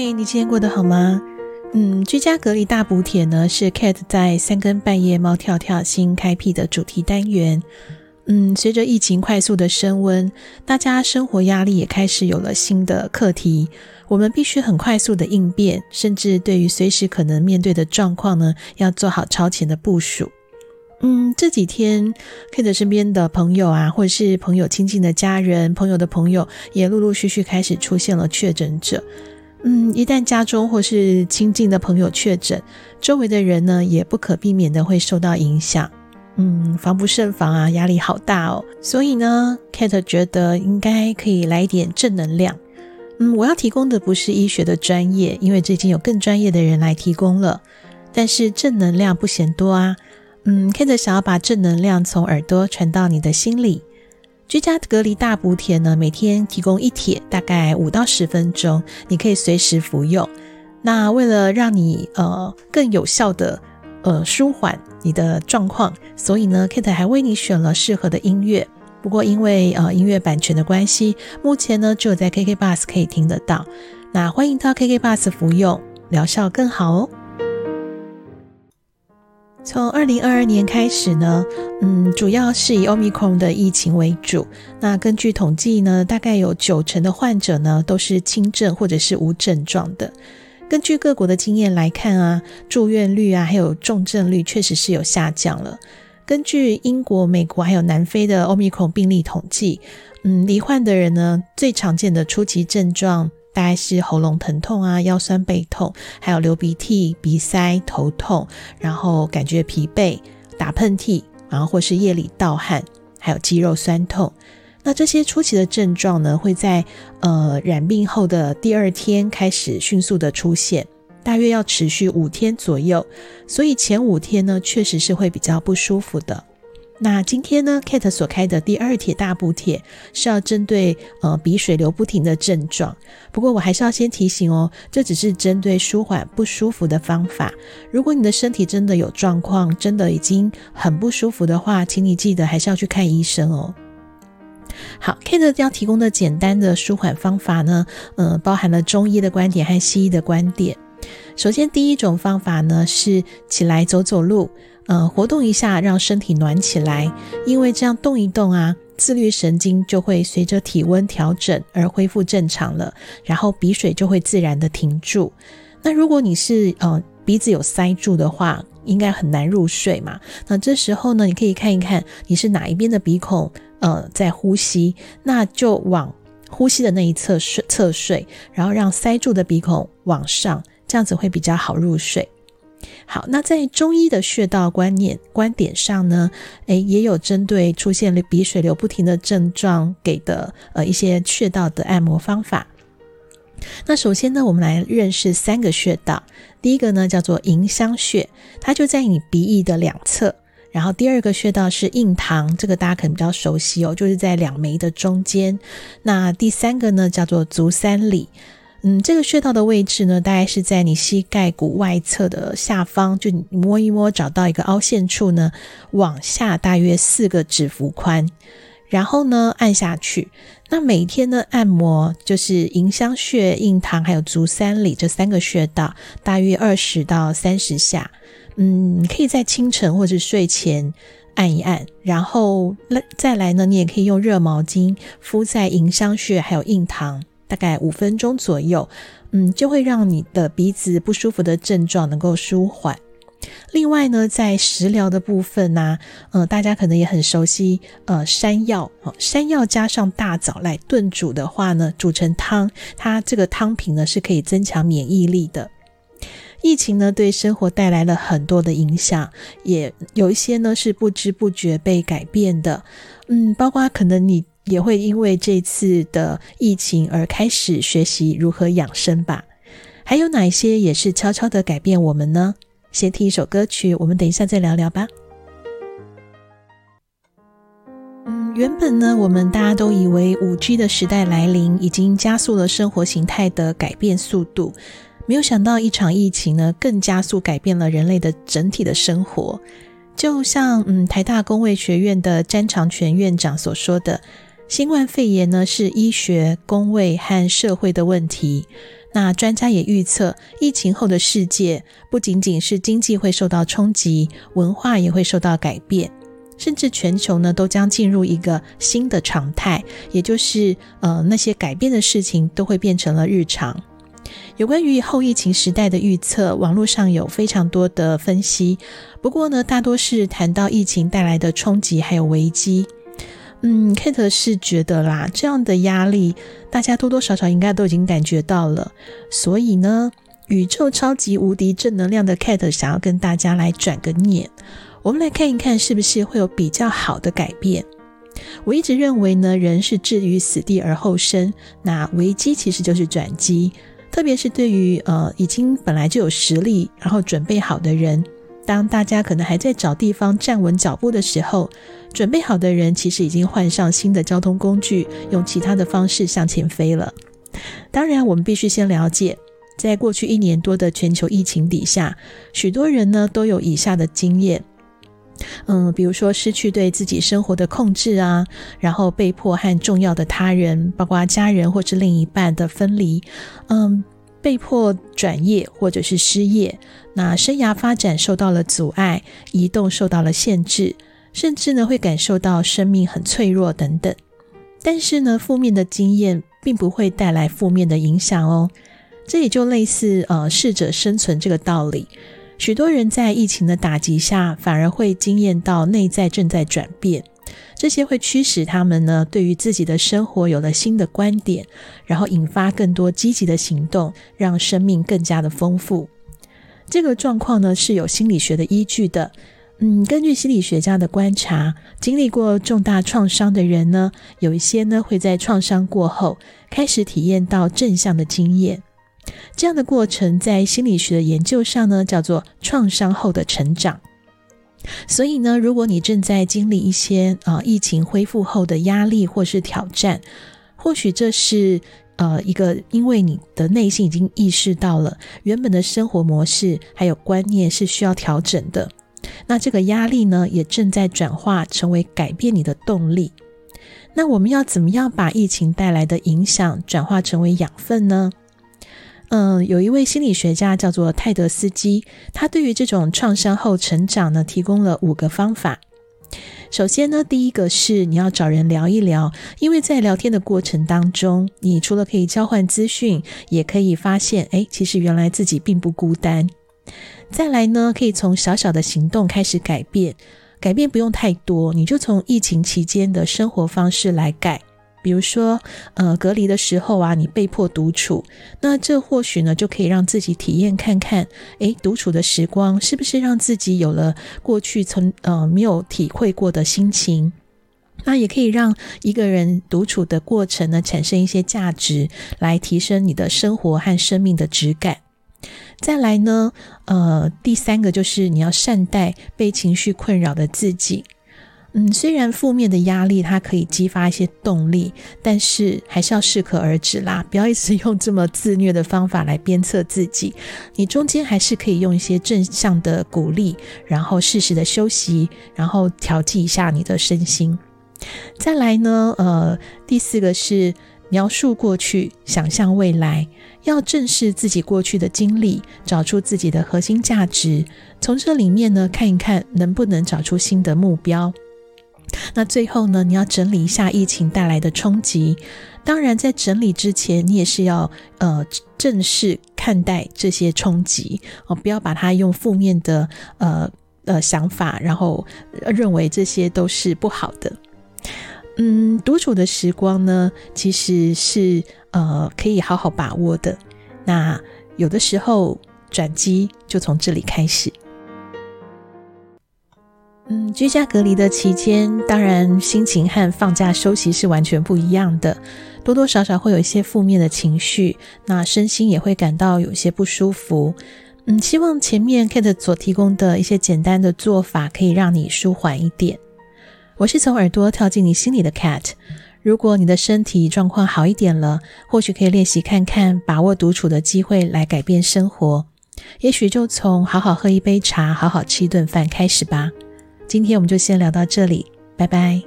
嗨，你今天过得好吗？嗯，居家隔离大补帖呢，是 Kate 在三更半夜猫跳跳新开辟的主题单元。嗯，随着疫情快速的升温，大家生活压力也开始有了新的课题，我们必须很快速的应变，甚至对于随时可能面对的状况呢，要做好超前的部署。嗯，这几天 Kate 身边的朋友啊，或者是朋友亲近的家人、朋友的朋友，也陆陆续续开始出现了确诊者。嗯，一旦家中或是亲近的朋友确诊，周围的人呢，也不可避免的会受到影响。嗯，防不胜防啊，压力好大哦。所以呢，Kate 觉得应该可以来一点正能量。嗯，我要提供的不是医学的专业，因为这已经有更专业的人来提供了。但是正能量不嫌多啊。嗯，Kate 想要把正能量从耳朵传到你的心里。居家隔离大补帖呢，每天提供一帖，大概五到十分钟，你可以随时服用。那为了让你呃更有效的呃舒缓你的状况，所以呢，Kate 还为你选了适合的音乐。不过因为呃音乐版权的关系，目前呢只有在 KK Bus 可以听得到。那欢迎到 KK Bus 服用，疗效更好哦。从二零二二年开始呢，嗯，主要是以 Omicron 的疫情为主。那根据统计呢，大概有九成的患者呢都是轻症或者是无症状的。根据各国的经验来看啊，住院率啊还有重症率确实是有下降了。根据英国、美国还有南非的 Omicron 病例统计，嗯，罹患的人呢最常见的初期症状。大概是喉咙疼痛啊、腰酸背痛，还有流鼻涕、鼻塞、头痛，然后感觉疲惫、打喷嚏，然后或是夜里盗汗，还有肌肉酸痛。那这些初期的症状呢，会在呃染病后的第二天开始迅速的出现，大约要持续五天左右。所以前五天呢，确实是会比较不舒服的。那今天呢，Kate 所开的第二帖大补帖是要针对呃鼻水流不停的症状。不过我还是要先提醒哦，这只是针对舒缓不舒服的方法。如果你的身体真的有状况，真的已经很不舒服的话，请你记得还是要去看医生哦。好，Kate 要提供的简单的舒缓方法呢，呃，包含了中医的观点和西医的观点。首先，第一种方法呢是起来走走路。呃，活动一下，让身体暖起来，因为这样动一动啊，自律神经就会随着体温调整而恢复正常了，然后鼻水就会自然的停住。那如果你是呃鼻子有塞住的话，应该很难入睡嘛。那这时候呢，你可以看一看你是哪一边的鼻孔呃在呼吸，那就往呼吸的那一侧睡侧睡，然后让塞住的鼻孔往上，这样子会比较好入睡。好，那在中医的穴道观念观点上呢，诶，也有针对出现了鼻水流不停的症状给的呃一些穴道的按摩方法。那首先呢，我们来认识三个穴道。第一个呢叫做迎香穴，它就在你鼻翼的两侧。然后第二个穴道是印堂，这个大家可能比较熟悉哦，就是在两眉的中间。那第三个呢叫做足三里。嗯，这个穴道的位置呢，大概是在你膝盖骨外侧的下方，就你摸一摸，找到一个凹陷处呢，往下大约四个指幅宽，然后呢按下去。那每天呢按摩就是迎香穴、印堂还有足三里这三个穴道，大约二十到三十下。嗯，你可以在清晨或者睡前按一按，然后再来呢，你也可以用热毛巾敷在迎香穴还有印堂。大概五分钟左右，嗯，就会让你的鼻子不舒服的症状能够舒缓。另外呢，在食疗的部分呢、啊，呃，大家可能也很熟悉，呃，山药，山药加上大枣来炖煮的话呢，煮成汤，它这个汤品呢是可以增强免疫力的。疫情呢对生活带来了很多的影响，也有一些呢是不知不觉被改变的，嗯，包括可能你。也会因为这次的疫情而开始学习如何养生吧。还有哪一些也是悄悄的改变我们呢？先听一首歌曲，我们等一下再聊聊吧。嗯，原本呢，我们大家都以为 5G 的时代来临，已经加速了生活形态的改变速度。没有想到一场疫情呢，更加速改变了人类的整体的生活。就像嗯，台大工卫学院的詹长全院长所说的。新冠肺炎呢是医学、公卫和社会的问题。那专家也预测，疫情后的世界不仅仅是经济会受到冲击，文化也会受到改变，甚至全球呢都将进入一个新的常态，也就是呃那些改变的事情都会变成了日常。有关于后疫情时代的预测，网络上有非常多的分析，不过呢，大多是谈到疫情带来的冲击还有危机。嗯，Kate 是觉得啦，这样的压力大家多多少少应该都已经感觉到了，所以呢，宇宙超级无敌正能量的 Kate 想要跟大家来转个念，我们来看一看是不是会有比较好的改变。我一直认为呢，人是置于死地而后生，那危机其实就是转机，特别是对于呃已经本来就有实力然后准备好的人。当大家可能还在找地方站稳脚步的时候，准备好的人其实已经换上新的交通工具，用其他的方式向前飞了。当然，我们必须先了解，在过去一年多的全球疫情底下，许多人呢都有以下的经验，嗯，比如说失去对自己生活的控制啊，然后被迫和重要的他人，包括家人或是另一半的分离，嗯。被迫转业或者是失业，那生涯发展受到了阻碍，移动受到了限制，甚至呢会感受到生命很脆弱等等。但是呢，负面的经验并不会带来负面的影响哦。这也就类似呃适者生存这个道理。许多人在疫情的打击下，反而会惊艳到内在正在转变。这些会驱使他们呢，对于自己的生活有了新的观点，然后引发更多积极的行动，让生命更加的丰富。这个状况呢，是有心理学的依据的。嗯，根据心理学家的观察，经历过重大创伤的人呢，有一些呢会在创伤过后开始体验到正向的经验。这样的过程在心理学的研究上呢，叫做创伤后的成长。所以呢，如果你正在经历一些呃疫情恢复后的压力或是挑战，或许这是呃一个因为你的内心已经意识到了原本的生活模式还有观念是需要调整的，那这个压力呢也正在转化成为改变你的动力。那我们要怎么样把疫情带来的影响转化成为养分呢？嗯，有一位心理学家叫做泰德斯基，他对于这种创伤后成长呢，提供了五个方法。首先呢，第一个是你要找人聊一聊，因为在聊天的过程当中，你除了可以交换资讯，也可以发现，诶，其实原来自己并不孤单。再来呢，可以从小小的行动开始改变，改变不用太多，你就从疫情期间的生活方式来改。比如说，呃，隔离的时候啊，你被迫独处，那这或许呢，就可以让自己体验看看，诶，独处的时光是不是让自己有了过去从呃没有体会过的心情？那也可以让一个人独处的过程呢，产生一些价值，来提升你的生活和生命的质感。再来呢，呃，第三个就是你要善待被情绪困扰的自己。嗯，虽然负面的压力它可以激发一些动力，但是还是要适可而止啦，不要一直 用这么自虐的方法来鞭策自己。你中间还是可以用一些正向的鼓励，然后适时的休息，然后调剂一下你的身心。再来呢，呃，第四个是描述过去，想象未来，要正视自己过去的经历，找出自己的核心价值，从这里面呢，看一看能不能找出新的目标。那最后呢，你要整理一下疫情带来的冲击。当然，在整理之前，你也是要呃正视看待这些冲击哦，不要把它用负面的呃呃想法，然后认为这些都是不好的。嗯，独处的时光呢，其实是呃可以好好把握的。那有的时候转机就从这里开始。嗯，居家隔离的期间，当然心情和放假休息是完全不一样的，多多少少会有一些负面的情绪，那身心也会感到有些不舒服。嗯，希望前面 Kate 所提供的一些简单的做法，可以让你舒缓一点。我是从耳朵跳进你心里的 Cat。如果你的身体状况好一点了，或许可以练习看看，把握独处的机会来改变生活。也许就从好好喝一杯茶，好好吃一顿饭开始吧。今天我们就先聊到这里，拜拜。